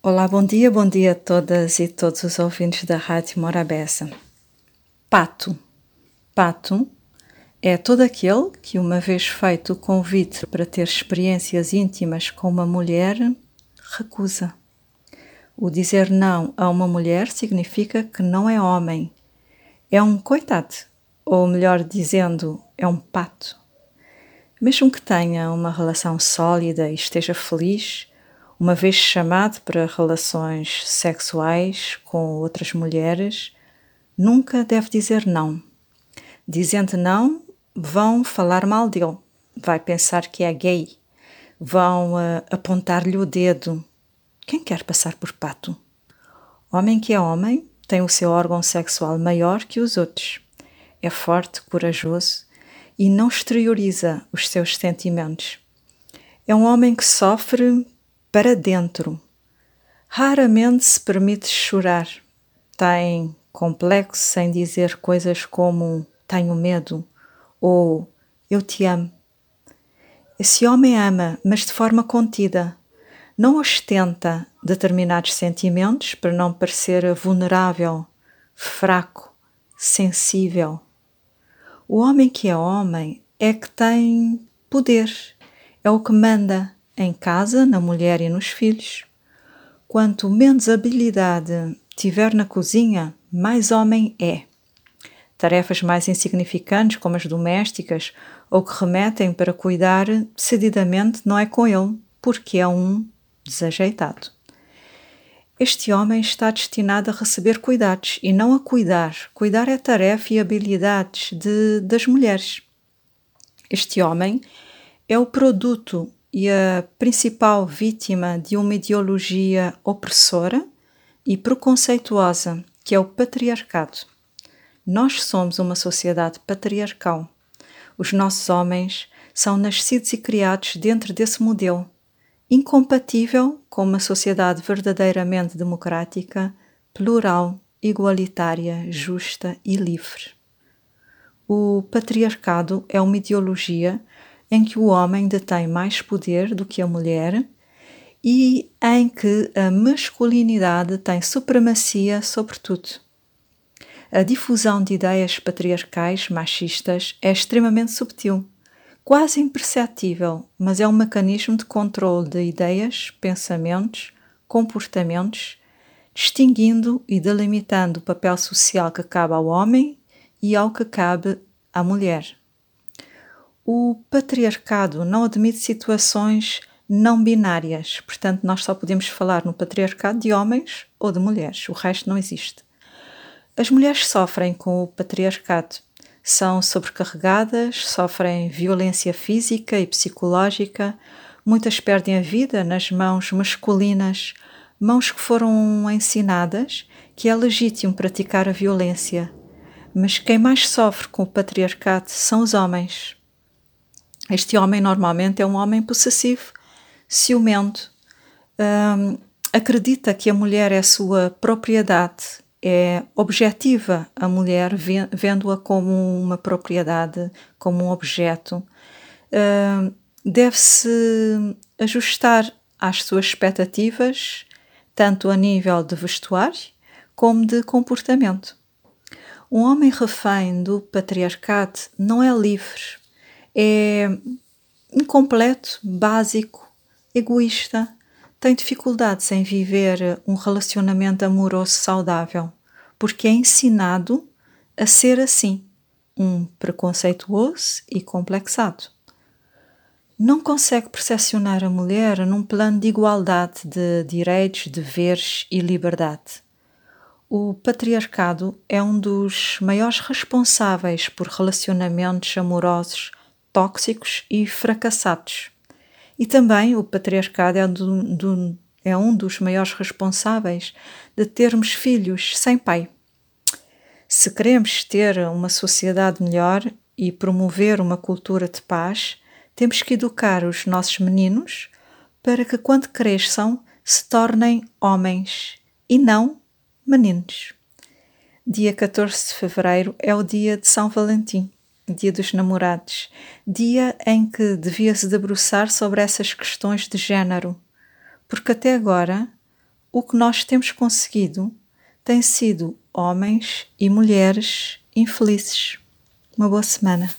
Olá, bom dia, bom dia a todas e todos os ouvintes da Rádio Morabeza. Pato. Pato é todo aquele que, uma vez feito o convite para ter experiências íntimas com uma mulher, recusa. O dizer não a uma mulher significa que não é homem, é um coitado, ou melhor dizendo, é um pato. Mesmo que tenha uma relação sólida e esteja feliz, uma vez chamado para relações sexuais com outras mulheres, nunca deve dizer não. Dizendo não, vão falar mal dele, vai pensar que é gay, vão uh, apontar-lhe o dedo. Quem quer passar por pato? Homem que é homem tem o seu órgão sexual maior que os outros. É forte, corajoso e não exterioriza os seus sentimentos. É um homem que sofre para dentro. Raramente se permite chorar. Tem complexo sem dizer coisas como tenho medo ou eu te amo. Esse homem ama, mas de forma contida. Não ostenta determinados sentimentos para não parecer vulnerável, fraco, sensível. O homem que é homem é que tem poder, é o que manda, em casa, na mulher e nos filhos. Quanto menos habilidade tiver na cozinha, mais homem é. Tarefas mais insignificantes, como as domésticas, ou que remetem para cuidar cedidamente, não é com ele, porque é um desajeitado. Este homem está destinado a receber cuidados e não a cuidar. Cuidar é tarefa e habilidades de, das mulheres. Este homem é o produto e a principal vítima de uma ideologia opressora e preconceituosa, que é o patriarcado. Nós somos uma sociedade patriarcal. Os nossos homens são nascidos e criados dentro desse modelo, incompatível com uma sociedade verdadeiramente democrática, plural, igualitária, justa e livre. O patriarcado é uma ideologia em que o homem detém mais poder do que a mulher e em que a masculinidade tem supremacia sobre tudo. A difusão de ideias patriarcais machistas é extremamente subtil, quase imperceptível, mas é um mecanismo de controle de ideias, pensamentos, comportamentos, distinguindo e delimitando o papel social que cabe ao homem e ao que cabe à mulher. O patriarcado não admite situações não binárias, portanto, nós só podemos falar no patriarcado de homens ou de mulheres, o resto não existe. As mulheres sofrem com o patriarcado, são sobrecarregadas, sofrem violência física e psicológica, muitas perdem a vida nas mãos masculinas, mãos que foram ensinadas que é legítimo praticar a violência. Mas quem mais sofre com o patriarcado são os homens. Este homem normalmente é um homem possessivo, ciumento, um, acredita que a mulher é sua propriedade, é objetiva a mulher, vendo-a como uma propriedade, como um objeto. Um, Deve-se ajustar às suas expectativas, tanto a nível de vestuário como de comportamento. Um homem refém do patriarcado não é livre é incompleto, básico, egoísta, tem dificuldades em viver um relacionamento amoroso saudável, porque é ensinado a ser assim, um preconceituoso e complexado. Não consegue percepcionar a mulher num plano de igualdade de direitos, deveres e liberdade. O patriarcado é um dos maiores responsáveis por relacionamentos amorosos tóxicos e fracassados. E também o patriarcado é, do, do, é um dos maiores responsáveis de termos filhos sem pai. Se queremos ter uma sociedade melhor e promover uma cultura de paz, temos que educar os nossos meninos para que, quando cresçam, se tornem homens e não meninos. Dia 14 de fevereiro é o dia de São Valentim. Dia dos Namorados, dia em que devia se debruçar sobre essas questões de género, porque até agora o que nós temos conseguido tem sido homens e mulheres infelizes. Uma boa semana.